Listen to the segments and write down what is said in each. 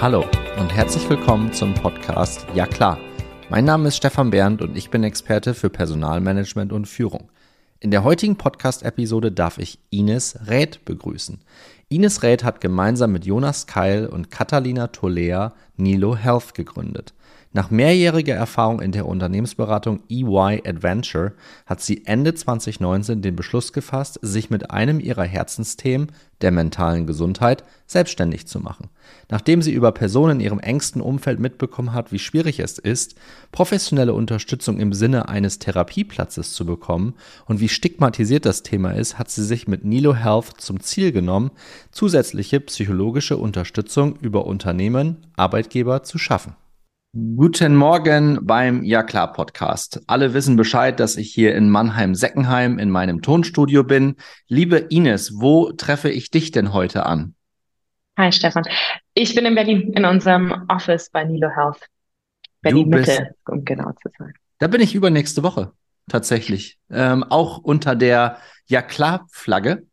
Hallo und herzlich willkommen zum Podcast Ja klar. Mein Name ist Stefan Bernd und ich bin Experte für Personalmanagement und Führung. In der heutigen Podcast-Episode darf ich Ines Räth begrüßen. Ines Räth hat gemeinsam mit Jonas Keil und Catalina Tolea Nilo Health gegründet. Nach mehrjähriger Erfahrung in der Unternehmensberatung EY Adventure hat sie Ende 2019 den Beschluss gefasst, sich mit einem ihrer Herzensthemen, der mentalen Gesundheit, selbstständig zu machen. Nachdem sie über Personen in ihrem engsten Umfeld mitbekommen hat, wie schwierig es ist, professionelle Unterstützung im Sinne eines Therapieplatzes zu bekommen und wie stigmatisiert das Thema ist, hat sie sich mit Nilo Health zum Ziel genommen, zusätzliche psychologische Unterstützung über Unternehmen, Arbeitgeber zu schaffen. Guten Morgen beim Ja klar Podcast. Alle wissen Bescheid, dass ich hier in Mannheim-Seckenheim in meinem Tonstudio bin. Liebe Ines, wo treffe ich dich denn heute an? Hi Stefan. Ich bin in Berlin in unserem Office bei Nilo Health. Berlin Mitte, um genau zu sein. Da bin ich übernächste Woche tatsächlich. Ähm, auch unter der Ja klar Flagge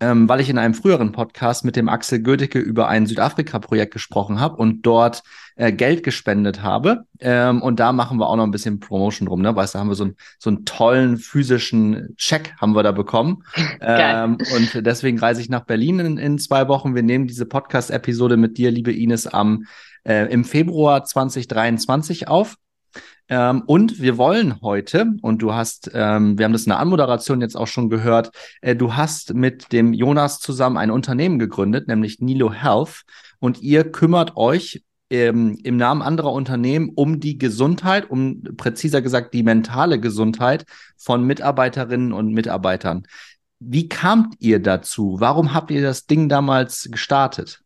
ähm, weil ich in einem früheren Podcast mit dem Axel Gödecke über ein Südafrika-Projekt gesprochen habe und dort äh, Geld gespendet habe. Ähm, und da machen wir auch noch ein bisschen Promotion drum, ne? Weißt du, haben wir so, ein, so einen tollen physischen Check haben wir da bekommen. ähm, und deswegen reise ich nach Berlin in, in zwei Wochen. Wir nehmen diese Podcast-Episode mit dir, liebe Ines, am äh, im Februar 2023 auf. Ähm, und wir wollen heute, und du hast, ähm, wir haben das in der Anmoderation jetzt auch schon gehört, äh, du hast mit dem Jonas zusammen ein Unternehmen gegründet, nämlich Nilo Health. Und ihr kümmert euch ähm, im Namen anderer Unternehmen um die Gesundheit, um präziser gesagt die mentale Gesundheit von Mitarbeiterinnen und Mitarbeitern. Wie kamt ihr dazu? Warum habt ihr das Ding damals gestartet?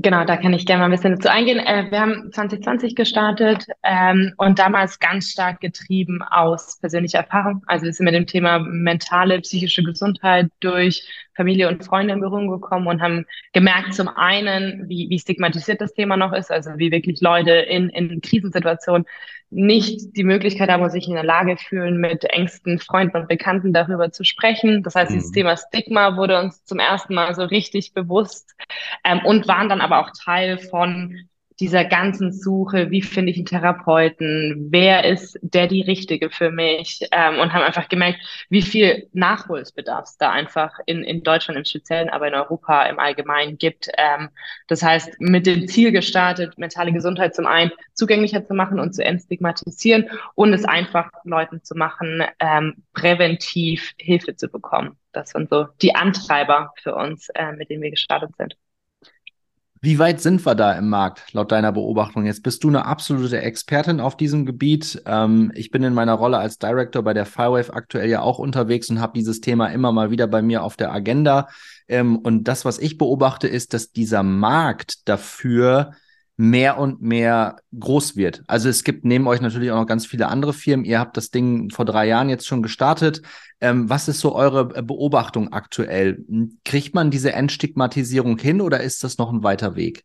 Genau, da kann ich gerne mal ein bisschen dazu eingehen. Äh, wir haben 2020 gestartet ähm, und damals ganz stark getrieben aus persönlicher Erfahrung. Also wir sind mit dem Thema mentale, psychische Gesundheit durch Familie und Freunde in Berührung gekommen und haben gemerkt, zum einen, wie, wie stigmatisiert das Thema noch ist, also wie wirklich Leute in, in Krisensituationen nicht die Möglichkeit haben und sich in der Lage fühlen, mit engsten Freunden und Bekannten darüber zu sprechen. Das heißt, mhm. dieses Thema Stigma wurde uns zum ersten Mal so richtig bewusst ähm, und waren dann aber auch Teil von dieser ganzen Suche, wie finde ich einen Therapeuten, wer ist der die Richtige für mich ähm, und haben einfach gemerkt, wie viel Nachholsbedarf es da einfach in, in Deutschland im Speziellen, aber in Europa im Allgemeinen gibt. Ähm, das heißt, mit dem Ziel gestartet, mentale Gesundheit zum einen zugänglicher zu machen und zu entstigmatisieren und es einfach Leuten zu machen, ähm, präventiv Hilfe zu bekommen. Das sind so die Antreiber für uns, äh, mit denen wir gestartet sind. Wie weit sind wir da im Markt, laut deiner Beobachtung? Jetzt bist du eine absolute Expertin auf diesem Gebiet. Ähm, ich bin in meiner Rolle als Director bei der Firewave aktuell ja auch unterwegs und habe dieses Thema immer mal wieder bei mir auf der Agenda. Ähm, und das, was ich beobachte, ist, dass dieser Markt dafür mehr und mehr groß wird. Also es gibt neben euch natürlich auch noch ganz viele andere Firmen. Ihr habt das Ding vor drei Jahren jetzt schon gestartet. Ähm, was ist so eure äh, Beobachtung aktuell? Hm, kriegt man diese Entstigmatisierung hin oder ist das noch ein weiter Weg?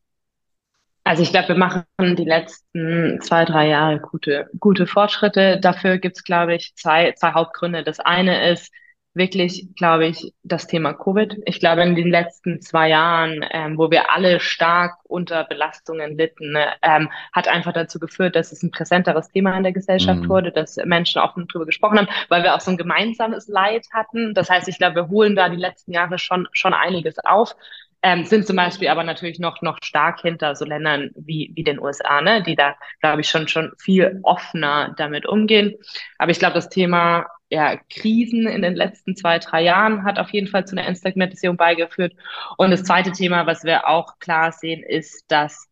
Also ich glaube, wir machen die letzten zwei, drei Jahre gute, gute Fortschritte. Dafür gibt es, glaube ich, zwei, zwei Hauptgründe. Das eine ist, wirklich, glaube ich, das Thema Covid. Ich glaube, in den letzten zwei Jahren, ähm, wo wir alle stark unter Belastungen litten, ähm, hat einfach dazu geführt, dass es ein präsenteres Thema in der Gesellschaft mhm. wurde, dass Menschen offen darüber gesprochen haben, weil wir auch so ein gemeinsames Leid hatten. Das heißt, ich glaube, wir holen da die letzten Jahre schon, schon einiges auf. Ähm, sind zum Beispiel aber natürlich noch, noch stark hinter so Ländern wie, wie den USA, ne, die da, glaube ich, schon, schon viel offener damit umgehen. Aber ich glaube, das Thema ja, Krisen in den letzten zwei, drei Jahren hat auf jeden Fall zu einer Entstigmatisierung beigeführt. Und das zweite Thema, was wir auch klar sehen, ist, dass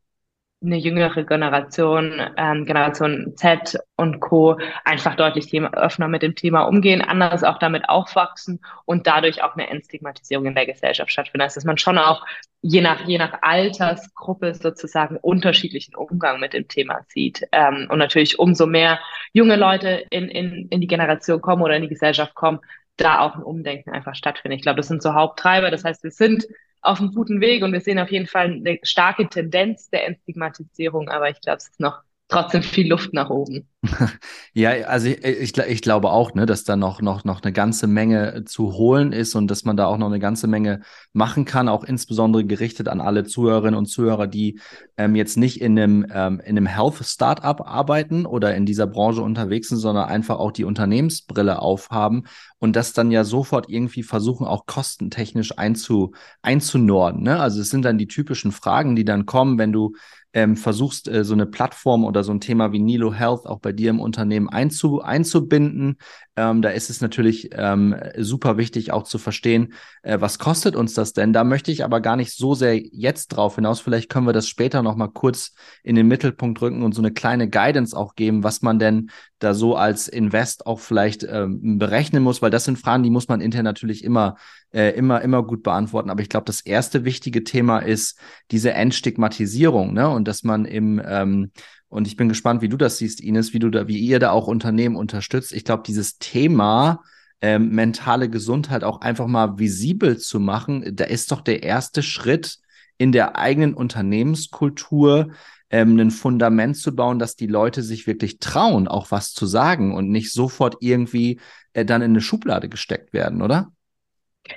eine jüngere Generation, ähm, Generation Z und Co. einfach deutlich Thema, öffner mit dem Thema umgehen, anders auch damit aufwachsen und dadurch auch eine Entstigmatisierung in der Gesellschaft stattfindet. Also dass man schon auch je nach, je nach Altersgruppe sozusagen unterschiedlichen Umgang mit dem Thema sieht. Ähm, und natürlich umso mehr junge Leute in, in, in die Generation kommen oder in die Gesellschaft kommen, da auch ein Umdenken einfach stattfindet. Ich glaube, das sind so Haupttreiber. Das heißt, wir sind auf einem guten Weg. Und wir sehen auf jeden Fall eine starke Tendenz der Entstigmatisierung, aber ich glaube, es ist noch trotzdem viel Luft nach oben. Ja, also ich, ich, ich, glaube auch, ne, dass da noch, noch, noch eine ganze Menge zu holen ist und dass man da auch noch eine ganze Menge machen kann, auch insbesondere gerichtet an alle Zuhörerinnen und Zuhörer, die ähm, jetzt nicht in einem, ähm, in einem Health-Startup arbeiten oder in dieser Branche unterwegs sind, sondern einfach auch die Unternehmensbrille aufhaben und das dann ja sofort irgendwie versuchen, auch kostentechnisch einzu, einzunorden. Ne? Also es sind dann die typischen Fragen, die dann kommen, wenn du ähm, versuchst, äh, so eine Plattform oder so ein Thema wie Nilo Health auch bei dir im Unternehmen einzu, einzubinden. Ähm, da ist es natürlich ähm, super wichtig auch zu verstehen, äh, was kostet uns das denn? Da möchte ich aber gar nicht so sehr jetzt drauf hinaus. Vielleicht können wir das später noch mal kurz in den Mittelpunkt rücken und so eine kleine Guidance auch geben, was man denn da so als Invest auch vielleicht ähm, berechnen muss, weil das sind Fragen, die muss man intern natürlich immer äh, immer, immer gut beantworten. Aber ich glaube, das erste wichtige Thema ist diese Entstigmatisierung, ne? Und dass man im, ähm, und ich bin gespannt, wie du das siehst, Ines, wie du da, wie ihr da auch Unternehmen unterstützt. Ich glaube, dieses Thema ähm, mentale Gesundheit auch einfach mal visibel zu machen, da ist doch der erste Schritt in der eigenen Unternehmenskultur, ähm, ein Fundament zu bauen, dass die Leute sich wirklich trauen, auch was zu sagen und nicht sofort irgendwie äh, dann in eine Schublade gesteckt werden, oder?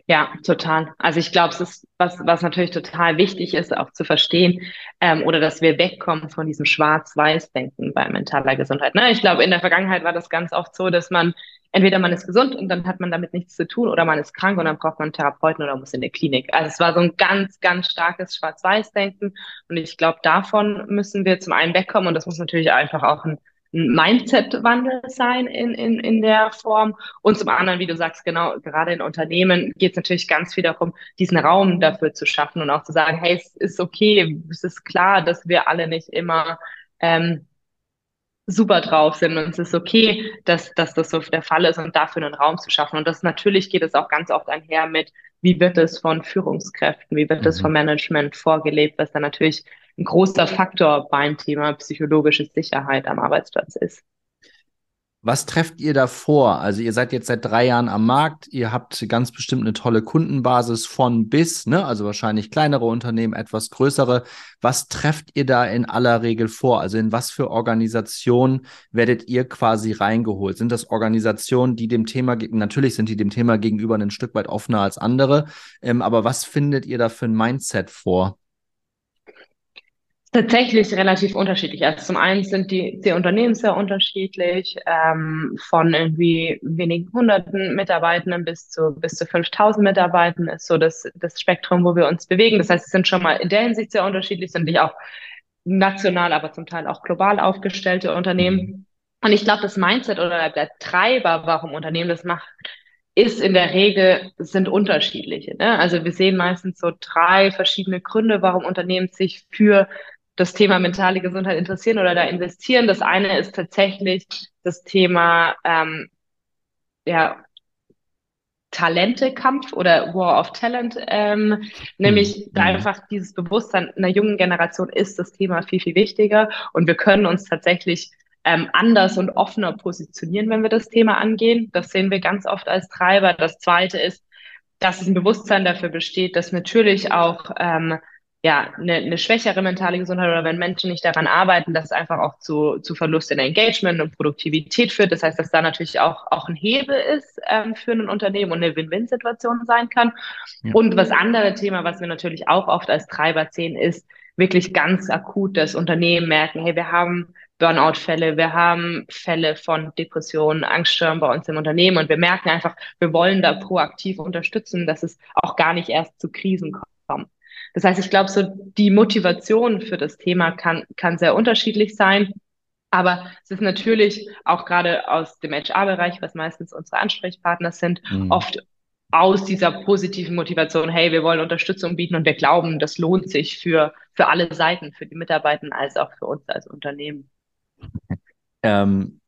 Ja, total. Also ich glaube, es ist was, was natürlich total wichtig ist, auch zu verstehen, ähm, oder dass wir wegkommen von diesem Schwarz-Weiß-Denken bei mentaler Gesundheit. Ne? Ich glaube, in der Vergangenheit war das ganz oft so, dass man entweder man ist gesund und dann hat man damit nichts zu tun, oder man ist krank und dann braucht man einen Therapeuten oder muss in die Klinik. Also es war so ein ganz, ganz starkes Schwarz-Weiß-Denken. Und ich glaube, davon müssen wir zum einen wegkommen und das muss natürlich einfach auch ein ein Mindset-Wandel sein in, in, in der Form. Und zum anderen, wie du sagst, genau, gerade in Unternehmen geht es natürlich ganz viel darum, diesen Raum dafür zu schaffen und auch zu sagen, hey, es ist okay, es ist klar, dass wir alle nicht immer ähm, super drauf sind und es ist okay, dass, dass das so der Fall ist und dafür einen Raum zu schaffen. Und das natürlich geht es auch ganz oft einher mit, wie wird es von Führungskräften, wie wird es mhm. vom Management vorgelebt, was dann natürlich ein großer Faktor beim Thema psychologische Sicherheit am Arbeitsplatz ist. Was trefft ihr da vor? Also ihr seid jetzt seit drei Jahren am Markt, ihr habt ganz bestimmt eine tolle Kundenbasis von bis, ne? also wahrscheinlich kleinere Unternehmen, etwas größere. Was trefft ihr da in aller Regel vor? Also in was für Organisationen werdet ihr quasi reingeholt? Sind das Organisationen, die dem Thema, natürlich sind die dem Thema gegenüber ein Stück weit offener als andere, ähm, aber was findet ihr da für ein Mindset vor? Tatsächlich relativ unterschiedlich. Also zum einen sind die, die Unternehmen sehr unterschiedlich, ähm, von irgendwie wenigen hunderten Mitarbeitenden bis zu, bis zu 5000 Mitarbeitenden ist so das, das Spektrum, wo wir uns bewegen. Das heißt, es sind schon mal in der Hinsicht sehr unterschiedlich, sind nicht auch national, aber zum Teil auch global aufgestellte Unternehmen. Und ich glaube, das Mindset oder der Treiber, warum Unternehmen das macht, ist in der Regel, sind unterschiedliche. Ne? Also wir sehen meistens so drei verschiedene Gründe, warum Unternehmen sich für das Thema mentale Gesundheit interessieren oder da investieren. Das eine ist tatsächlich das Thema ähm, ja, Talentekampf oder War of Talent, ähm, nämlich mhm. einfach dieses Bewusstsein einer jungen Generation ist das Thema viel, viel wichtiger und wir können uns tatsächlich ähm, anders und offener positionieren, wenn wir das Thema angehen. Das sehen wir ganz oft als Treiber. Das zweite ist, dass es ein Bewusstsein dafür besteht, dass natürlich auch ähm, ja, eine, eine schwächere mentale Gesundheit oder wenn Menschen nicht daran arbeiten, dass es einfach auch zu, zu Verlust in Engagement und Produktivität führt. Das heißt, dass da natürlich auch, auch ein Hebel ist ähm, für ein Unternehmen und eine Win-Win-Situation sein kann. Ja. Und was andere Thema, was wir natürlich auch oft als Treiber sehen, ist wirklich ganz akut, dass Unternehmen merken, hey, wir haben Burnout-Fälle, wir haben Fälle von Depressionen, Angststörungen bei uns im Unternehmen und wir merken einfach, wir wollen da proaktiv unterstützen, dass es auch gar nicht erst zu Krisen kommt. Das heißt, ich glaube, so die Motivation für das Thema kann, kann sehr unterschiedlich sein. Aber es ist natürlich auch gerade aus dem HR-Bereich, was meistens unsere Ansprechpartner sind, mhm. oft aus dieser positiven Motivation, hey, wir wollen Unterstützung bieten und wir glauben, das lohnt sich für, für alle Seiten, für die Mitarbeiter als auch für uns als Unternehmen. Ähm,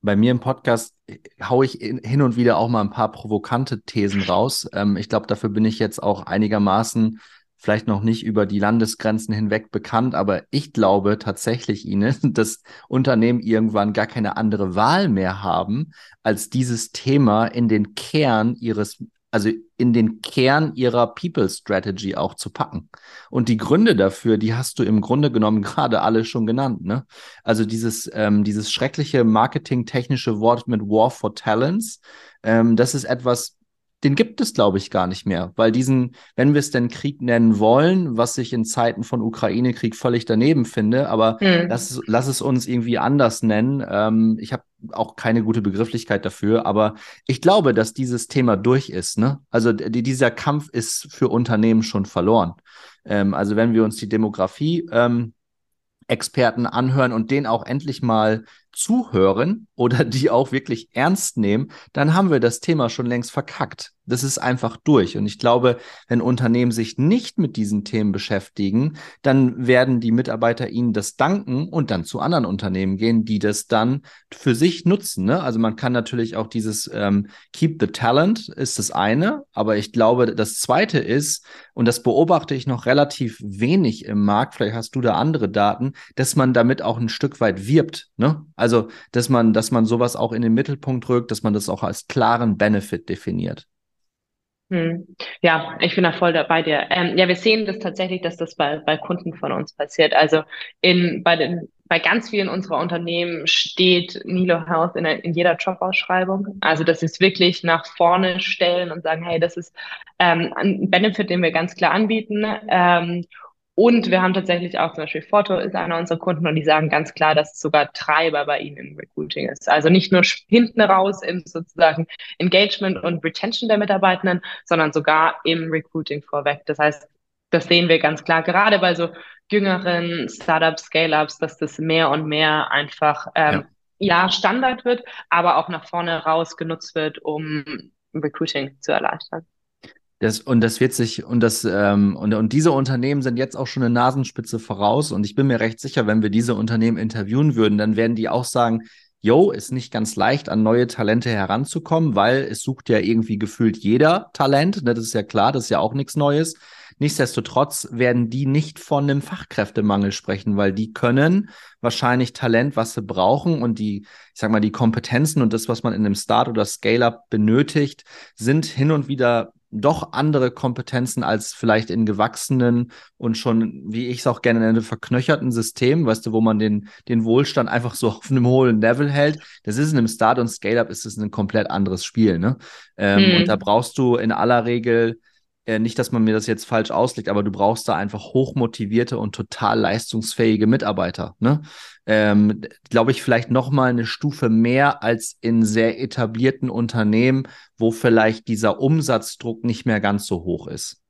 bei mir im Podcast haue ich hin und wieder auch mal ein paar provokante Thesen raus. Ähm, ich glaube, dafür bin ich jetzt auch einigermaßen vielleicht noch nicht über die Landesgrenzen hinweg bekannt, aber ich glaube tatsächlich Ihnen, dass Unternehmen irgendwann gar keine andere Wahl mehr haben, als dieses Thema in den Kern ihres also in den Kern ihrer People Strategy auch zu packen. Und die Gründe dafür, die hast du im Grunde genommen gerade alle schon genannt. Ne? Also dieses, ähm, dieses schreckliche marketingtechnische Wort mit War for Talents, ähm, das ist etwas, den gibt es, glaube ich, gar nicht mehr, weil diesen, wenn wir es denn Krieg nennen wollen, was ich in Zeiten von Ukraine-Krieg völlig daneben finde, aber hm. lass, lass es uns irgendwie anders nennen. Ähm, ich habe auch keine gute Begrifflichkeit dafür, aber ich glaube, dass dieses Thema durch ist. Ne? Also die, dieser Kampf ist für Unternehmen schon verloren. Ähm, also wenn wir uns die Demografie ähm, Experten anhören und den auch endlich mal zuhören oder die auch wirklich ernst nehmen, dann haben wir das Thema schon längst verkackt. Das ist einfach durch. Und ich glaube, wenn Unternehmen sich nicht mit diesen Themen beschäftigen, dann werden die Mitarbeiter ihnen das danken und dann zu anderen Unternehmen gehen, die das dann für sich nutzen. Ne? Also man kann natürlich auch dieses ähm, Keep the Talent ist das eine, aber ich glaube, das zweite ist, und das beobachte ich noch relativ wenig im Markt, vielleicht hast du da andere Daten, dass man damit auch ein Stück weit wirbt. Ne? Also, dass man, dass man sowas auch in den Mittelpunkt rückt, dass man das auch als klaren Benefit definiert. Hm. Ja, ich bin da voll dabei dir. Ähm, ja, wir sehen das tatsächlich, dass das bei, bei Kunden von uns passiert. Also in, bei den, bei ganz vielen unserer Unternehmen steht Nilo Health in, in jeder Jobausschreibung. Also, dass sie es wirklich nach vorne stellen und sagen, hey, das ist ähm, ein Benefit, den wir ganz klar anbieten. Ähm, und wir haben tatsächlich auch zum Beispiel Foto ist einer unserer Kunden und die sagen ganz klar, dass es sogar Treiber bei ihnen im Recruiting ist. Also nicht nur hinten raus im sozusagen Engagement und Retention der Mitarbeitenden, sondern sogar im Recruiting vorweg. Das heißt, das sehen wir ganz klar, gerade bei so jüngeren Startups, Scale-Ups, dass das mehr und mehr einfach ähm, ja. ja Standard wird, aber auch nach vorne raus genutzt wird, um Recruiting zu erleichtern. Das, und das wird sich, und das, ähm, und, und diese Unternehmen sind jetzt auch schon eine Nasenspitze voraus. Und ich bin mir recht sicher, wenn wir diese Unternehmen interviewen würden, dann werden die auch sagen, yo, ist nicht ganz leicht, an neue Talente heranzukommen, weil es sucht ja irgendwie gefühlt jeder Talent. Ne? Das ist ja klar, das ist ja auch nichts Neues. Nichtsdestotrotz werden die nicht von einem Fachkräftemangel sprechen, weil die können wahrscheinlich Talent, was sie brauchen und die, ich sag mal, die Kompetenzen und das, was man in einem Start oder Scale-up benötigt, sind hin und wieder doch andere Kompetenzen als vielleicht in gewachsenen und schon, wie ich es auch gerne nenne, verknöcherten Systemen, weißt du, wo man den, den Wohlstand einfach so auf einem hohen Level hält. Das ist in einem Start- und Scale-Up ist es ein komplett anderes Spiel, ne? Ähm, hm. Und da brauchst du in aller Regel äh, nicht, dass man mir das jetzt falsch auslegt, aber du brauchst da einfach hochmotivierte und total leistungsfähige Mitarbeiter. Ne? Ähm, Glaube ich, vielleicht noch mal eine Stufe mehr als in sehr etablierten Unternehmen, wo vielleicht dieser Umsatzdruck nicht mehr ganz so hoch ist.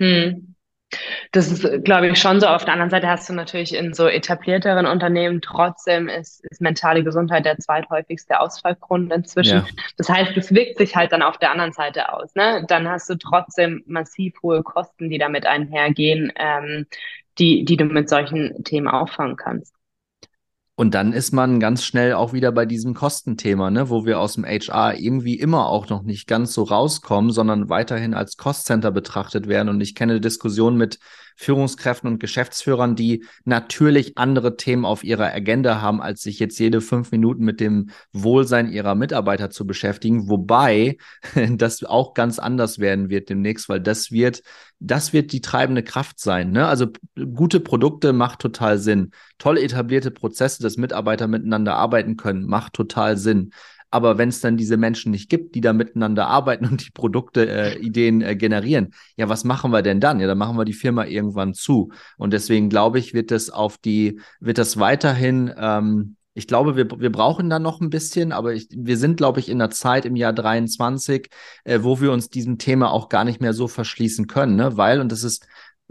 Hm. Das ist, glaube ich, schon so. Auf der anderen Seite hast du natürlich in so etablierteren Unternehmen trotzdem ist, ist mentale Gesundheit der zweithäufigste Ausfallgrund inzwischen. Ja. Das heißt, es wirkt sich halt dann auf der anderen Seite aus. Ne? Dann hast du trotzdem massiv hohe Kosten, die damit einhergehen, ähm, die, die du mit solchen Themen auffangen kannst. Und dann ist man ganz schnell auch wieder bei diesem Kostenthema, ne, wo wir aus dem HR irgendwie immer auch noch nicht ganz so rauskommen, sondern weiterhin als Cost-Center betrachtet werden. Und ich kenne Diskussionen mit Führungskräften und Geschäftsführern, die natürlich andere Themen auf ihrer Agenda haben, als sich jetzt jede fünf Minuten mit dem Wohlsein ihrer Mitarbeiter zu beschäftigen. Wobei das auch ganz anders werden wird demnächst, weil das wird, das wird die treibende Kraft sein. Ne? Also gute Produkte macht total Sinn. Toll etablierte Prozesse, dass Mitarbeiter miteinander arbeiten können, macht total Sinn. Aber wenn es dann diese Menschen nicht gibt, die da miteinander arbeiten und die Produkte, äh, Ideen äh, generieren, ja, was machen wir denn dann? Ja, dann machen wir die Firma irgendwann zu. Und deswegen glaube ich, wird das auf die, wird das weiterhin, ähm, ich glaube, wir, wir brauchen da noch ein bisschen, aber ich, wir sind, glaube ich, in der Zeit im Jahr 23, äh, wo wir uns diesem Thema auch gar nicht mehr so verschließen können, ne? weil, und das ist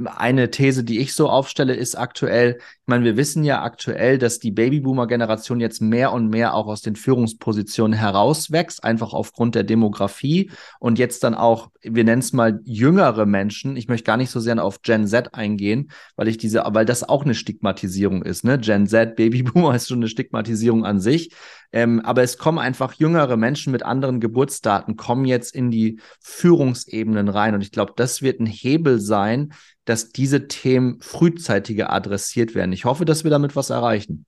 eine These, die ich so aufstelle, ist aktuell, ich meine, wir wissen ja aktuell, dass die Babyboomer-Generation jetzt mehr und mehr auch aus den Führungspositionen herauswächst, einfach aufgrund der Demografie und jetzt dann auch, wir nennen es mal jüngere Menschen. Ich möchte gar nicht so sehr auf Gen Z eingehen, weil ich diese, weil das auch eine Stigmatisierung ist, ne? Gen Z, Babyboomer ist schon eine Stigmatisierung an sich. Ähm, aber es kommen einfach jüngere Menschen mit anderen Geburtsdaten, kommen jetzt in die Führungsebenen rein. Und ich glaube, das wird ein Hebel sein, dass diese Themen frühzeitiger adressiert werden. Ich hoffe, dass wir damit was erreichen.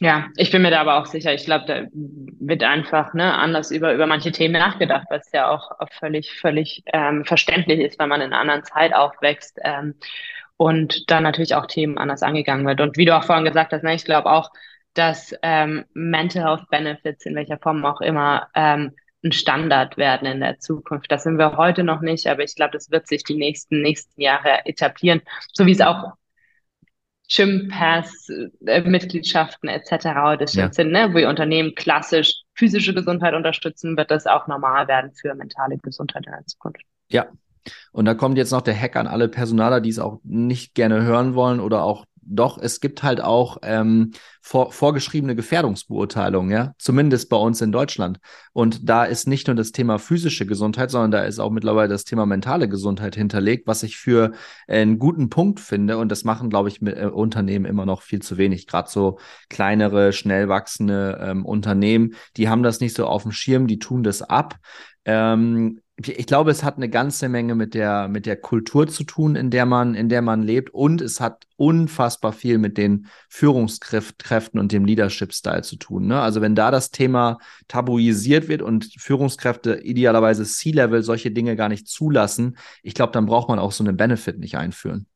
Ja, ich bin mir da aber auch sicher. Ich glaube, da wird einfach ne, anders über, über manche Themen nachgedacht, was ja auch völlig, völlig ähm, verständlich ist, wenn man in einer anderen Zeit aufwächst ähm, und dann natürlich auch Themen anders angegangen wird. Und wie du auch vorhin gesagt hast, ne, ich glaube auch, dass ähm, Mental Health Benefits in welcher Form auch immer ähm, ein Standard werden in der Zukunft. Das sind wir heute noch nicht, aber ich glaube, das wird sich die nächsten, nächsten Jahre etablieren, so wie es auch Gym-Pass, äh, Mitgliedschaften etc. das ja. sind, ne, wo Unternehmen klassisch physische Gesundheit unterstützen, wird das auch normal werden für mentale Gesundheit in der Zukunft. Ja, und da kommt jetzt noch der Hack an alle Personaler, die es auch nicht gerne hören wollen oder auch doch, es gibt halt auch ähm, vor, vorgeschriebene Gefährdungsbeurteilungen, ja, zumindest bei uns in Deutschland. Und da ist nicht nur das Thema physische Gesundheit, sondern da ist auch mittlerweile das Thema mentale Gesundheit hinterlegt, was ich für einen guten Punkt finde. Und das machen, glaube ich, mit, äh, Unternehmen immer noch viel zu wenig. Gerade so kleinere, schnell wachsende ähm, Unternehmen, die haben das nicht so auf dem Schirm, die tun das ab. Ähm, ich glaube, es hat eine ganze Menge mit der, mit der Kultur zu tun, in der man, in der man lebt. Und es hat unfassbar viel mit den Führungskräften und dem Leadership-Style zu tun. Ne? Also wenn da das Thema tabuisiert wird und Führungskräfte idealerweise C-Level solche Dinge gar nicht zulassen, ich glaube, dann braucht man auch so einen Benefit nicht einführen.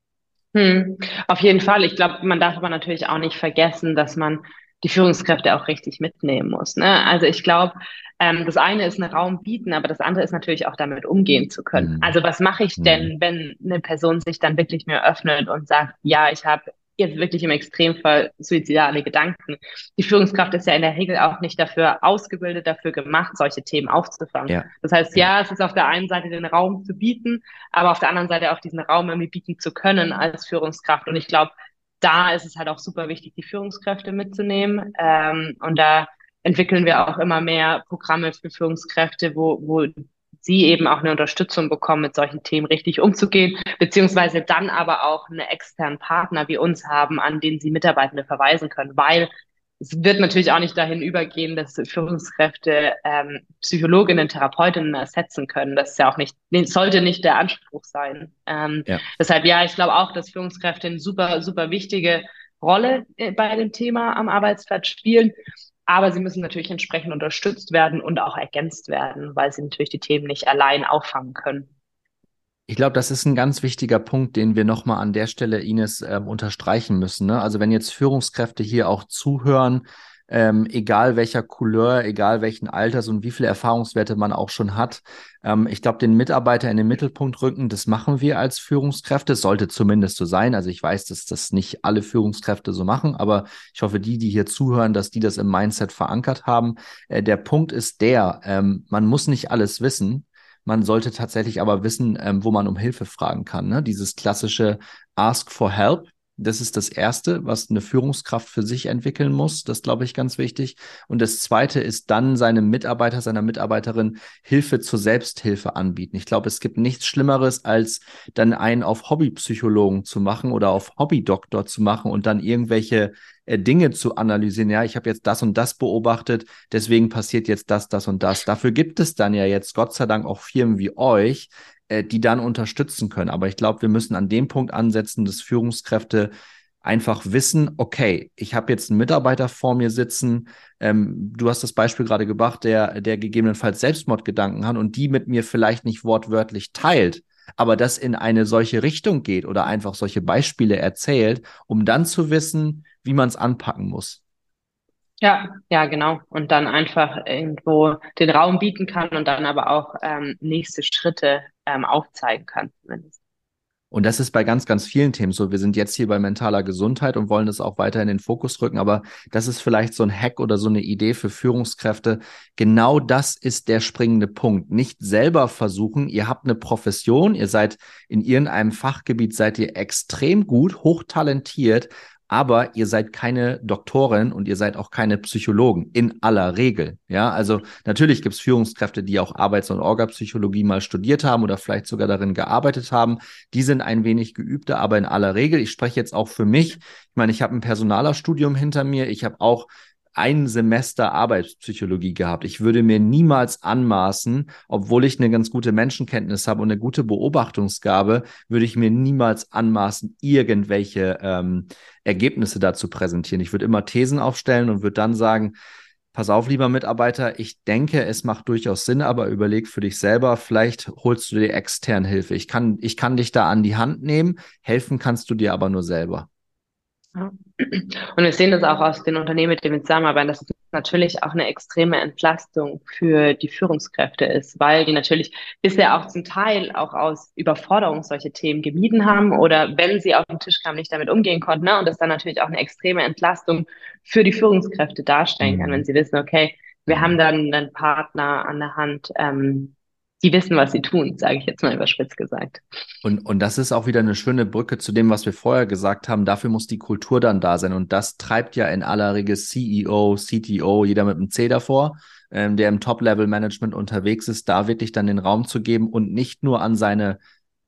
Hm, auf jeden Fall. Ich glaube, man darf aber natürlich auch nicht vergessen, dass man die Führungskräfte auch richtig mitnehmen muss. Ne? Also ich glaube, ähm, das eine ist einen Raum bieten, aber das andere ist natürlich auch damit umgehen zu können. Mhm. Also was mache ich denn, mhm. wenn eine Person sich dann wirklich mir öffnet und sagt, ja, ich habe jetzt wirklich im Extremfall suizidale Gedanken. Die Führungskraft ist ja in der Regel auch nicht dafür ausgebildet, dafür gemacht, solche Themen aufzufangen. Ja. Das heißt, ja, es ist auf der einen Seite den Raum zu bieten, aber auf der anderen Seite auch diesen Raum irgendwie bieten zu können als Führungskraft. Und ich glaube, da ist es halt auch super wichtig, die Führungskräfte mitzunehmen. Ähm, und da entwickeln wir auch immer mehr Programme für Führungskräfte, wo, wo sie eben auch eine Unterstützung bekommen, mit solchen Themen richtig umzugehen, beziehungsweise dann aber auch einen externen Partner wie uns haben, an den sie Mitarbeitende verweisen können, weil es wird natürlich auch nicht dahin übergehen, dass Führungskräfte ähm, Psychologinnen, Therapeutinnen ersetzen können. Das ist ja auch nicht, sollte nicht der Anspruch sein. Ähm, ja. Deshalb ja, ich glaube auch, dass Führungskräfte eine super, super wichtige Rolle äh, bei dem Thema am Arbeitsplatz spielen. Aber sie müssen natürlich entsprechend unterstützt werden und auch ergänzt werden, weil sie natürlich die Themen nicht allein auffangen können. Ich glaube, das ist ein ganz wichtiger Punkt, den wir nochmal an der Stelle, Ines, ähm, unterstreichen müssen. Ne? Also wenn jetzt Führungskräfte hier auch zuhören, ähm, egal welcher Couleur, egal welchen Alters und wie viele Erfahrungswerte man auch schon hat. Ähm, ich glaube, den Mitarbeiter in den Mittelpunkt rücken, das machen wir als Führungskräfte. Sollte zumindest so sein. Also ich weiß, dass das nicht alle Führungskräfte so machen, aber ich hoffe, die, die hier zuhören, dass die das im Mindset verankert haben. Äh, der Punkt ist der, ähm, man muss nicht alles wissen. Man sollte tatsächlich aber wissen, ähm, wo man um Hilfe fragen kann. Ne? Dieses klassische Ask for Help. Das ist das Erste, was eine Führungskraft für sich entwickeln muss. Das glaube ich ganz wichtig. Und das Zweite ist dann seinem Mitarbeiter, seiner Mitarbeiterin Hilfe zur Selbsthilfe anbieten. Ich glaube, es gibt nichts Schlimmeres, als dann einen auf Hobbypsychologen zu machen oder auf Hobbydoktor zu machen und dann irgendwelche äh, Dinge zu analysieren. Ja, ich habe jetzt das und das beobachtet, deswegen passiert jetzt das, das und das. Dafür gibt es dann ja jetzt Gott sei Dank auch Firmen wie euch, äh, die dann unterstützen können. Aber ich glaube, wir müssen an dem Punkt ansetzen, dass Führungskräfte einfach wissen, okay, ich habe jetzt einen Mitarbeiter vor mir sitzen, ähm, du hast das Beispiel gerade gebracht, der, der gegebenenfalls Selbstmordgedanken hat und die mit mir vielleicht nicht wortwörtlich teilt, aber das in eine solche Richtung geht oder einfach solche Beispiele erzählt, um dann zu wissen, wie man es anpacken muss. Ja, ja, genau. Und dann einfach irgendwo den Raum bieten kann und dann aber auch ähm, nächste Schritte ähm, aufzeigen kann. Und das ist bei ganz, ganz vielen Themen so. Wir sind jetzt hier bei mentaler Gesundheit und wollen das auch weiter in den Fokus rücken. Aber das ist vielleicht so ein Hack oder so eine Idee für Führungskräfte. Genau das ist der springende Punkt. Nicht selber versuchen. Ihr habt eine Profession. Ihr seid in irgendeinem Fachgebiet, seid ihr extrem gut, hochtalentiert aber ihr seid keine Doktorin und ihr seid auch keine Psychologen in aller Regel. Ja, also natürlich gibt es Führungskräfte, die auch Arbeits- und Orgapsychologie mal studiert haben oder vielleicht sogar darin gearbeitet haben. Die sind ein wenig geübter, aber in aller Regel, ich spreche jetzt auch für mich. Ich meine, ich habe ein Personalerstudium hinter mir. Ich habe auch ein Semester Arbeitspsychologie gehabt. Ich würde mir niemals anmaßen, obwohl ich eine ganz gute Menschenkenntnis habe und eine gute Beobachtungsgabe, würde ich mir niemals anmaßen, irgendwelche ähm, Ergebnisse dazu präsentieren. Ich würde immer Thesen aufstellen und würde dann sagen, pass auf, lieber Mitarbeiter, ich denke, es macht durchaus Sinn, aber überleg für dich selber, vielleicht holst du dir extern Hilfe. Ich kann, ich kann dich da an die Hand nehmen, helfen kannst du dir aber nur selber. Und wir sehen das auch aus den Unternehmen, mit denen wir zusammenarbeiten, dass es natürlich auch eine extreme Entlastung für die Führungskräfte ist, weil die natürlich bisher auch zum Teil auch aus Überforderung solche Themen gemieden haben oder wenn sie auf den Tisch kamen, nicht damit umgehen konnten. Ne? Und das dann natürlich auch eine extreme Entlastung für die Führungskräfte darstellen kann, mhm. wenn sie wissen, okay, wir haben dann einen Partner an der Hand, ähm, die wissen, was sie tun, sage ich jetzt mal überspitzt gesagt. Und, und das ist auch wieder eine schöne Brücke zu dem, was wir vorher gesagt haben. Dafür muss die Kultur dann da sein. Und das treibt ja in aller Regel CEO, CTO, jeder mit einem C davor, ähm, der im Top-Level-Management unterwegs ist, da wirklich dann den Raum zu geben und nicht nur an seine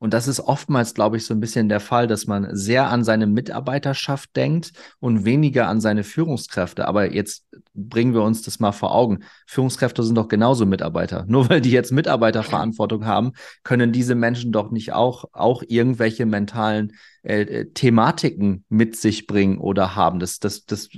und das ist oftmals, glaube ich, so ein bisschen der Fall, dass man sehr an seine Mitarbeiterschaft denkt und weniger an seine Führungskräfte. Aber jetzt bringen wir uns das mal vor Augen. Führungskräfte sind doch genauso Mitarbeiter. Nur weil die jetzt Mitarbeiterverantwortung haben, können diese Menschen doch nicht auch, auch irgendwelche mentalen äh, äh Thematiken mit sich bringen oder haben. Das, das, das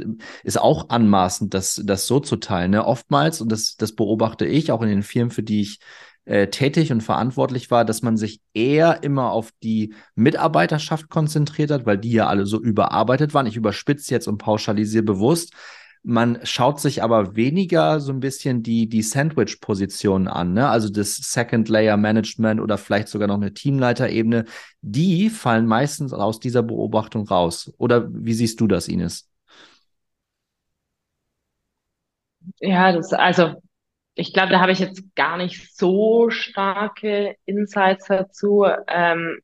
ist auch anmaßend, das, das so zu teilen. Ne? Oftmals, und das, das beobachte ich auch in den Firmen, für die ich äh, tätig und verantwortlich war, dass man sich eher immer auf die Mitarbeiterschaft konzentriert hat, weil die ja alle so überarbeitet waren. Ich überspitze jetzt und pauschalisiere bewusst. Man schaut sich aber weniger so ein bisschen die, die Sandwich-Positionen an, ne? also das Second-Layer-Management oder vielleicht sogar noch eine Teamleiterebene. Die fallen meistens aus dieser Beobachtung raus. Oder wie siehst du das, Ines? Ja, das, also ich glaube, da habe ich jetzt gar nicht so starke Insights dazu. Ähm,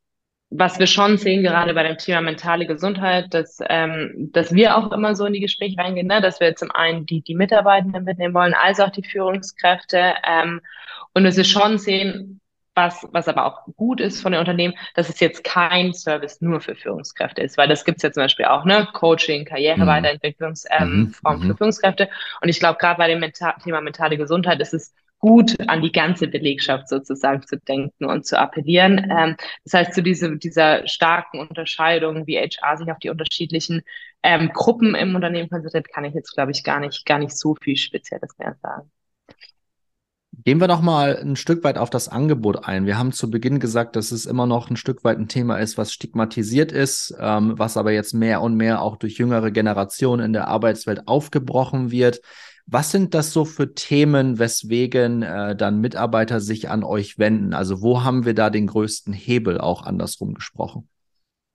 was wir schon sehen, gerade bei dem Thema mentale Gesundheit, dass, ähm, dass wir auch immer so in die Gespräche reingehen, ne? dass wir zum einen die, die Mitarbeitenden mitnehmen wollen, als auch die Führungskräfte. Ähm, und dass wir schon sehen, was, was aber auch gut ist von den Unternehmen, dass es jetzt kein Service nur für Führungskräfte ist, weil das gibt's ja zum Beispiel auch, ne? Coaching, Karriereweiterentwicklungsform mhm. ähm, mhm. für Führungskräfte. Und ich glaube, gerade bei dem Menta Thema mentale Gesundheit ist es gut, an die ganze Belegschaft sozusagen zu denken und zu appellieren. Ähm, das heißt, zu diese, dieser starken Unterscheidung, wie HR sich auf die unterschiedlichen ähm, Gruppen im Unternehmen konzentriert, kann ich jetzt, glaube ich, gar nicht, gar nicht so viel Spezielles mehr sagen. Gehen wir doch mal ein Stück weit auf das Angebot ein. Wir haben zu Beginn gesagt, dass es immer noch ein Stück weit ein Thema ist, was stigmatisiert ist, ähm, was aber jetzt mehr und mehr auch durch jüngere Generationen in der Arbeitswelt aufgebrochen wird. Was sind das so für Themen, weswegen äh, dann Mitarbeiter sich an euch wenden? Also wo haben wir da den größten Hebel auch andersrum gesprochen?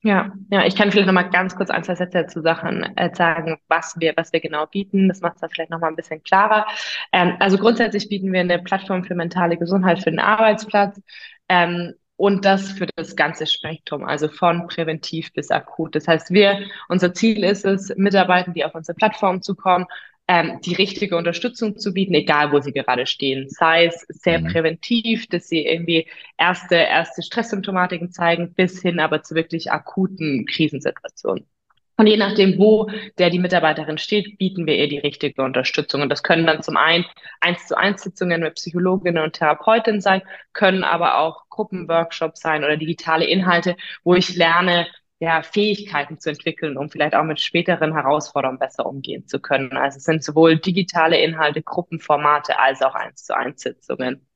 Ja, ja, ich kann vielleicht noch mal ganz kurz ein, zwei Sätze zu Sachen äh, sagen, was wir, was wir genau bieten. Das macht es dann vielleicht noch mal ein bisschen klarer. Ähm, also grundsätzlich bieten wir eine Plattform für mentale Gesundheit für den Arbeitsplatz. Ähm, und das für das ganze Spektrum, also von präventiv bis akut. Das heißt, wir, unser Ziel ist es, Mitarbeiter, die auf unsere Plattform zu kommen, ähm, die richtige Unterstützung zu bieten, egal wo sie gerade stehen. Sei es sehr mhm. präventiv, dass sie irgendwie erste, erste Stresssymptomatiken zeigen, bis hin aber zu wirklich akuten Krisensituationen. Und je nachdem, wo der die Mitarbeiterin steht, bieten wir ihr die richtige Unterstützung. Und das können dann zum einen eins zu eins Sitzungen mit Psychologinnen und Therapeutinnen sein, können aber auch Gruppenworkshops sein oder digitale Inhalte, wo ich lerne, ja, Fähigkeiten zu entwickeln, um vielleicht auch mit späteren Herausforderungen besser umgehen zu können. Also es sind sowohl digitale Inhalte, Gruppenformate als auch eins zu eins Sitzungen.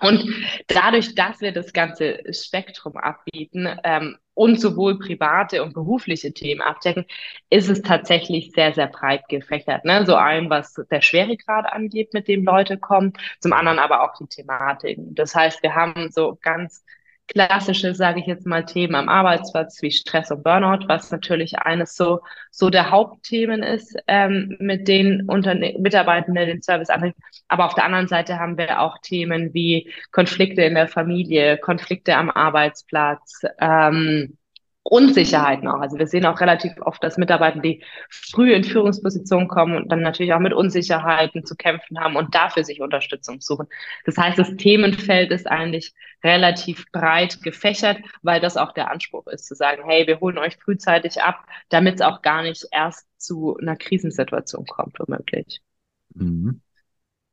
Und dadurch, dass wir das ganze Spektrum abbieten ähm, und sowohl private und berufliche Themen abdecken, ist es tatsächlich sehr, sehr breit gefächert. Ne? So ein, was der Schweregrad angeht, mit dem Leute kommen, zum anderen aber auch die Thematiken. Das heißt, wir haben so ganz klassische, sage ich jetzt mal, Themen am Arbeitsplatz wie Stress und Burnout, was natürlich eines so, so der Hauptthemen ist, ähm, mit den Unterne Mitarbeitenden den Service anbringen. Aber auf der anderen Seite haben wir auch Themen wie Konflikte in der Familie, Konflikte am Arbeitsplatz, ähm, Unsicherheiten auch. Also wir sehen auch relativ oft, dass Mitarbeiter, die früh in Führungspositionen kommen und dann natürlich auch mit Unsicherheiten zu kämpfen haben und dafür sich Unterstützung suchen. Das heißt, das Themenfeld ist eigentlich relativ breit gefächert, weil das auch der Anspruch ist, zu sagen, hey, wir holen euch frühzeitig ab, damit es auch gar nicht erst zu einer Krisensituation kommt, womöglich. Mhm.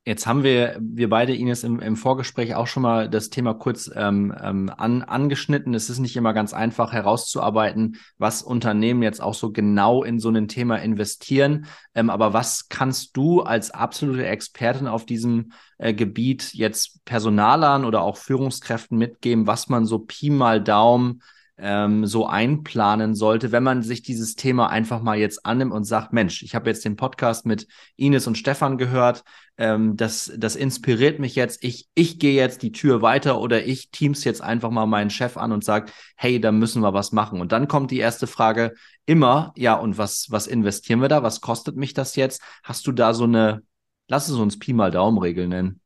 Jetzt haben wir, wir beide, Ines, im, im Vorgespräch auch schon mal das Thema kurz ähm, ähm, an, angeschnitten. Es ist nicht immer ganz einfach herauszuarbeiten, was Unternehmen jetzt auch so genau in so ein Thema investieren. Ähm, aber was kannst du als absolute Expertin auf diesem äh, Gebiet jetzt Personalern oder auch Führungskräften mitgeben, was man so Pi mal Daumen ähm, so einplanen sollte, wenn man sich dieses Thema einfach mal jetzt annimmt und sagt, Mensch, ich habe jetzt den Podcast mit Ines und Stefan gehört, ähm, das, das inspiriert mich jetzt, ich, ich gehe jetzt die Tür weiter oder ich teams jetzt einfach mal meinen Chef an und sage, hey, da müssen wir was machen. Und dann kommt die erste Frage immer, ja, und was, was investieren wir da? Was kostet mich das jetzt? Hast du da so eine, lass es uns Pi mal Daumen-Regel nennen?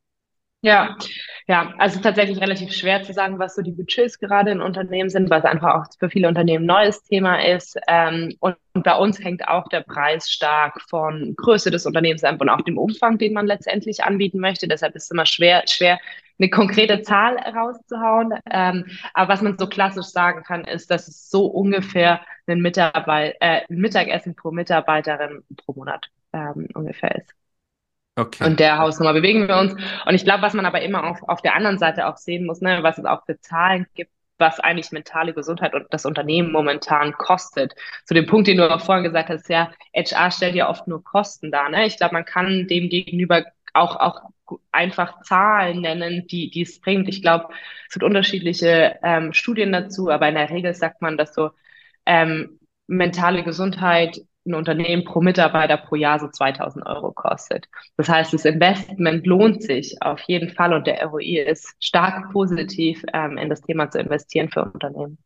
Ja, ja, also tatsächlich relativ schwer zu sagen, was so die Budgets gerade in Unternehmen sind, es einfach auch für viele Unternehmen ein neues Thema ist. Ähm, und, und, bei uns hängt auch der Preis stark von Größe des Unternehmens ab und auch dem Umfang, den man letztendlich anbieten möchte. Deshalb ist es immer schwer, schwer eine konkrete Zahl rauszuhauen. Ähm, aber was man so klassisch sagen kann, ist, dass es so ungefähr ein, Mitarbeit äh, ein Mittagessen pro Mitarbeiterin pro Monat ähm, ungefähr ist. Okay. Und der Hausnummer bewegen wir uns. Und ich glaube, was man aber immer auf, auf der anderen Seite auch sehen muss, ne, was es auch für Zahlen gibt, was eigentlich mentale Gesundheit und das Unternehmen momentan kostet. Zu dem Punkt, den du auch vorhin gesagt hast, ja, HR stellt ja oft nur Kosten dar. Ne? Ich glaube, man kann dem gegenüber auch, auch einfach Zahlen nennen, die, die es bringt. Ich glaube, es gibt unterschiedliche ähm, Studien dazu, aber in der Regel sagt man, dass so ähm, mentale Gesundheit ein Unternehmen pro Mitarbeiter pro Jahr so 2000 Euro kostet. Das heißt, das Investment lohnt sich auf jeden Fall und der ROI ist stark positiv, ähm, in das Thema zu investieren für Unternehmen.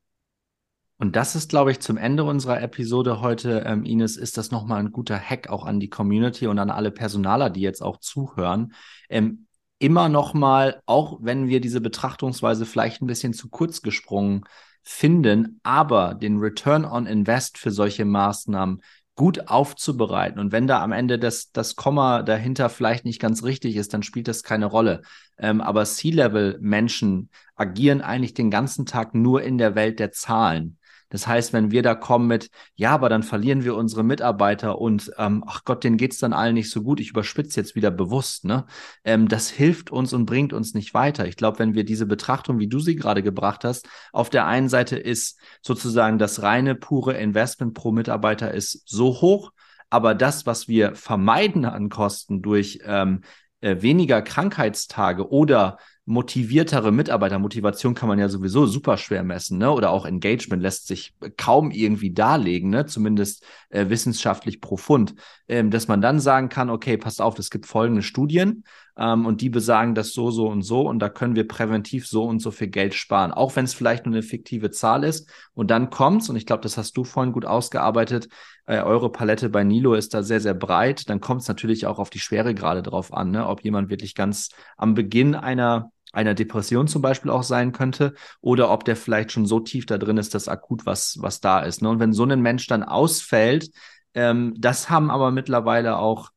Und das ist, glaube ich, zum Ende unserer Episode heute, ähm, Ines, ist das nochmal ein guter Hack auch an die Community und an alle Personaler, die jetzt auch zuhören. Ähm, immer nochmal, auch wenn wir diese Betrachtungsweise vielleicht ein bisschen zu kurz gesprungen finden, aber den Return on Invest für solche Maßnahmen gut aufzubereiten. Und wenn da am Ende das, das Komma dahinter vielleicht nicht ganz richtig ist, dann spielt das keine Rolle. Ähm, aber C-Level-Menschen agieren eigentlich den ganzen Tag nur in der Welt der Zahlen. Das heißt, wenn wir da kommen mit, ja, aber dann verlieren wir unsere Mitarbeiter und ähm, ach Gott, denen geht's dann allen nicht so gut. Ich überspitze jetzt wieder bewusst, ne? Ähm, das hilft uns und bringt uns nicht weiter. Ich glaube, wenn wir diese Betrachtung, wie du sie gerade gebracht hast, auf der einen Seite ist sozusagen das reine, pure Investment pro Mitarbeiter ist so hoch, aber das, was wir vermeiden an Kosten durch ähm, äh, weniger Krankheitstage oder motiviertere Mitarbeiter. Motivation kann man ja sowieso super schwer messen, ne? Oder auch Engagement lässt sich kaum irgendwie darlegen, ne? Zumindest äh, wissenschaftlich profund, ähm, dass man dann sagen kann, okay, passt auf, es gibt folgende Studien ähm, und die besagen das so, so und so und da können wir präventiv so und so viel Geld sparen, auch wenn es vielleicht nur eine fiktive Zahl ist. Und dann kommt's und ich glaube, das hast du vorhin gut ausgearbeitet. Äh, eure Palette bei Nilo ist da sehr, sehr breit. Dann kommt es natürlich auch auf die Schweregrade drauf an, ne? ob jemand wirklich ganz am Beginn einer einer Depression zum Beispiel auch sein könnte oder ob der vielleicht schon so tief da drin ist, dass akut was, was da ist. Ne? Und wenn so ein Mensch dann ausfällt, ähm, das haben aber mittlerweile auch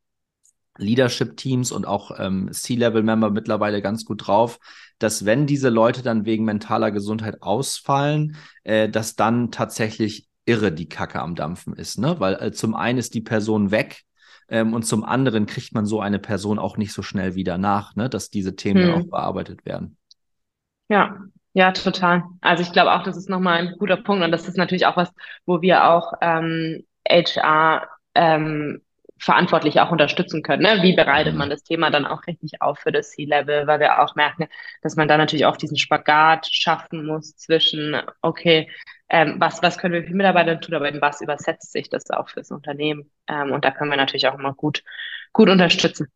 Leadership-Teams und auch ähm, C-Level-Member mittlerweile ganz gut drauf, dass wenn diese Leute dann wegen mentaler Gesundheit ausfallen, äh, dass dann tatsächlich irre die Kacke am Dampfen ist, ne? Weil äh, zum einen ist die Person weg, ähm, und zum anderen kriegt man so eine Person auch nicht so schnell wieder nach, ne, dass diese Themen hm. auch bearbeitet werden. Ja, ja, total. Also ich glaube auch, das ist nochmal ein guter Punkt und das ist natürlich auch was, wo wir auch ähm, HR ähm, verantwortlich auch unterstützen können. Ne? Wie bereitet mhm. man das Thema dann auch richtig auf für das C-Level, weil wir auch merken, dass man da natürlich auch diesen Spagat schaffen muss zwischen, okay, ähm, was, was können wir für Mitarbeiter tun, aber in was übersetzt sich das auch fürs Unternehmen? Ähm, und da können wir natürlich auch immer gut, gut unterstützen.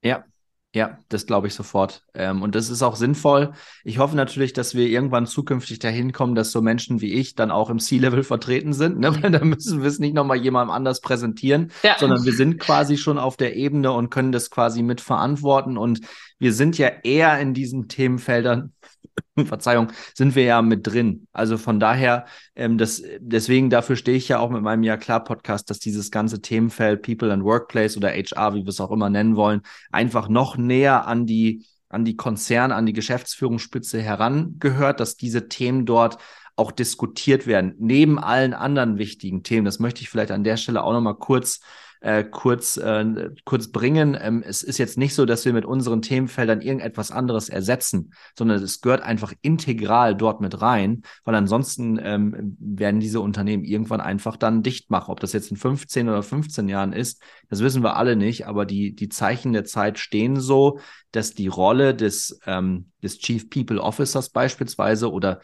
Ja, ja, das glaube ich sofort. Ähm, und das ist auch sinnvoll. Ich hoffe natürlich, dass wir irgendwann zukünftig dahin kommen, dass so Menschen wie ich dann auch im C-Level vertreten sind. Ne? Weil da müssen wir es nicht nochmal jemandem anders präsentieren, ja. sondern wir sind quasi schon auf der Ebene und können das quasi mit verantworten. Und wir sind ja eher in diesen Themenfeldern Verzeihung, sind wir ja mit drin. Also von daher, ähm, das, deswegen dafür stehe ich ja auch mit meinem Ja klar Podcast, dass dieses ganze Themenfeld People and Workplace oder HR, wie wir es auch immer nennen wollen, einfach noch näher an die an die Konzern, an die Geschäftsführungsspitze herangehört, dass diese Themen dort auch diskutiert werden, neben allen anderen wichtigen Themen. Das möchte ich vielleicht an der Stelle auch nochmal kurz äh, kurz, äh, kurz bringen. Ähm, es ist jetzt nicht so, dass wir mit unseren Themenfeldern irgendetwas anderes ersetzen, sondern es gehört einfach integral dort mit rein, weil ansonsten ähm, werden diese Unternehmen irgendwann einfach dann dicht machen. Ob das jetzt in 15 oder 15 Jahren ist, das wissen wir alle nicht, aber die, die Zeichen der Zeit stehen so, dass die Rolle des, ähm, des Chief People Officers beispielsweise oder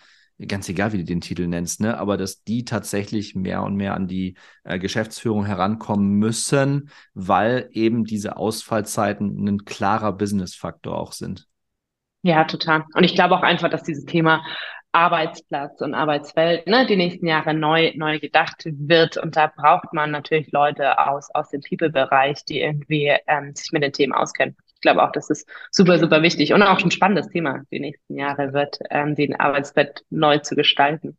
ganz egal, wie du den Titel nennst, ne, aber dass die tatsächlich mehr und mehr an die äh, Geschäftsführung herankommen müssen, weil eben diese Ausfallzeiten ein klarer Business-Faktor auch sind. Ja, total. Und ich glaube auch einfach, dass dieses Thema Arbeitsplatz und Arbeitswelt ne, die nächsten Jahre neu, neu gedacht wird. Und da braucht man natürlich Leute aus, aus dem People-Bereich, die irgendwie ähm, sich mit den Themen auskennen ich glaube auch, das ist super, super wichtig und auch ein spannendes Thema die nächsten Jahre wird, ähm, den Arbeitsbett neu zu gestalten.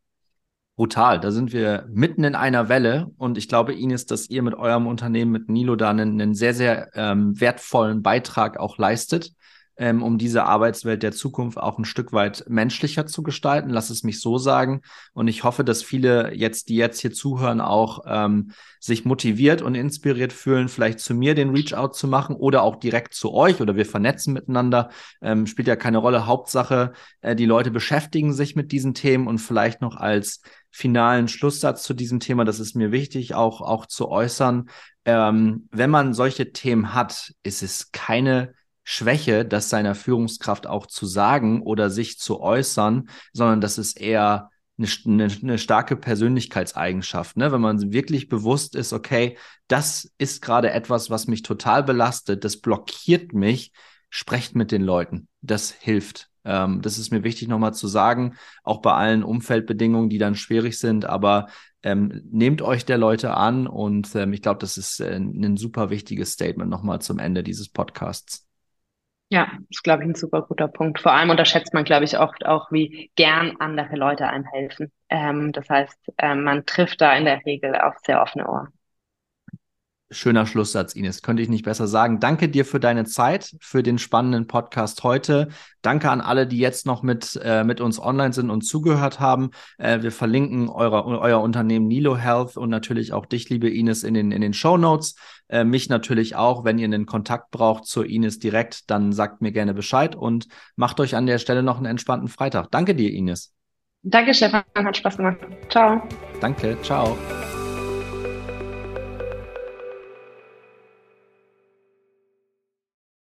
Brutal, da sind wir mitten in einer Welle und ich glaube, Ines, dass ihr mit eurem Unternehmen, mit Nilo, da einen, einen sehr, sehr ähm, wertvollen Beitrag auch leistet ähm, um diese Arbeitswelt der Zukunft auch ein Stück weit menschlicher zu gestalten. Lass es mich so sagen. Und ich hoffe, dass viele jetzt, die jetzt hier zuhören, auch ähm, sich motiviert und inspiriert fühlen, vielleicht zu mir den Reach-out zu machen oder auch direkt zu euch oder wir vernetzen miteinander. Ähm, spielt ja keine Rolle. Hauptsache, äh, die Leute beschäftigen sich mit diesen Themen und vielleicht noch als finalen Schlusssatz zu diesem Thema, das ist mir wichtig, auch, auch zu äußern. Ähm, wenn man solche Themen hat, ist es keine Schwäche, das seiner Führungskraft auch zu sagen oder sich zu äußern, sondern das ist eher eine, eine, eine starke Persönlichkeitseigenschaft, ne? wenn man wirklich bewusst ist, okay, das ist gerade etwas, was mich total belastet, das blockiert mich, sprecht mit den Leuten, das hilft. Ähm, das ist mir wichtig nochmal zu sagen, auch bei allen Umfeldbedingungen, die dann schwierig sind, aber ähm, nehmt euch der Leute an und ähm, ich glaube, das ist äh, ein super wichtiges Statement nochmal zum Ende dieses Podcasts. Ja, ist, glaube ich, ein super guter Punkt. Vor allem unterschätzt man, glaube ich, oft auch, wie gern andere Leute einem helfen. Ähm, das heißt, ähm, man trifft da in der Regel auf sehr offene Ohren. Schöner Schlusssatz, Ines. Könnte ich nicht besser sagen. Danke dir für deine Zeit, für den spannenden Podcast heute. Danke an alle, die jetzt noch mit, äh, mit uns online sind und zugehört haben. Äh, wir verlinken eure, euer Unternehmen Nilo Health und natürlich auch dich, liebe Ines, in den, in den Show Notes. Äh, mich natürlich auch. Wenn ihr einen Kontakt braucht zur Ines direkt, dann sagt mir gerne Bescheid und macht euch an der Stelle noch einen entspannten Freitag. Danke dir, Ines. Danke, Stefan. Hat Spaß gemacht. Ciao. Danke. Ciao.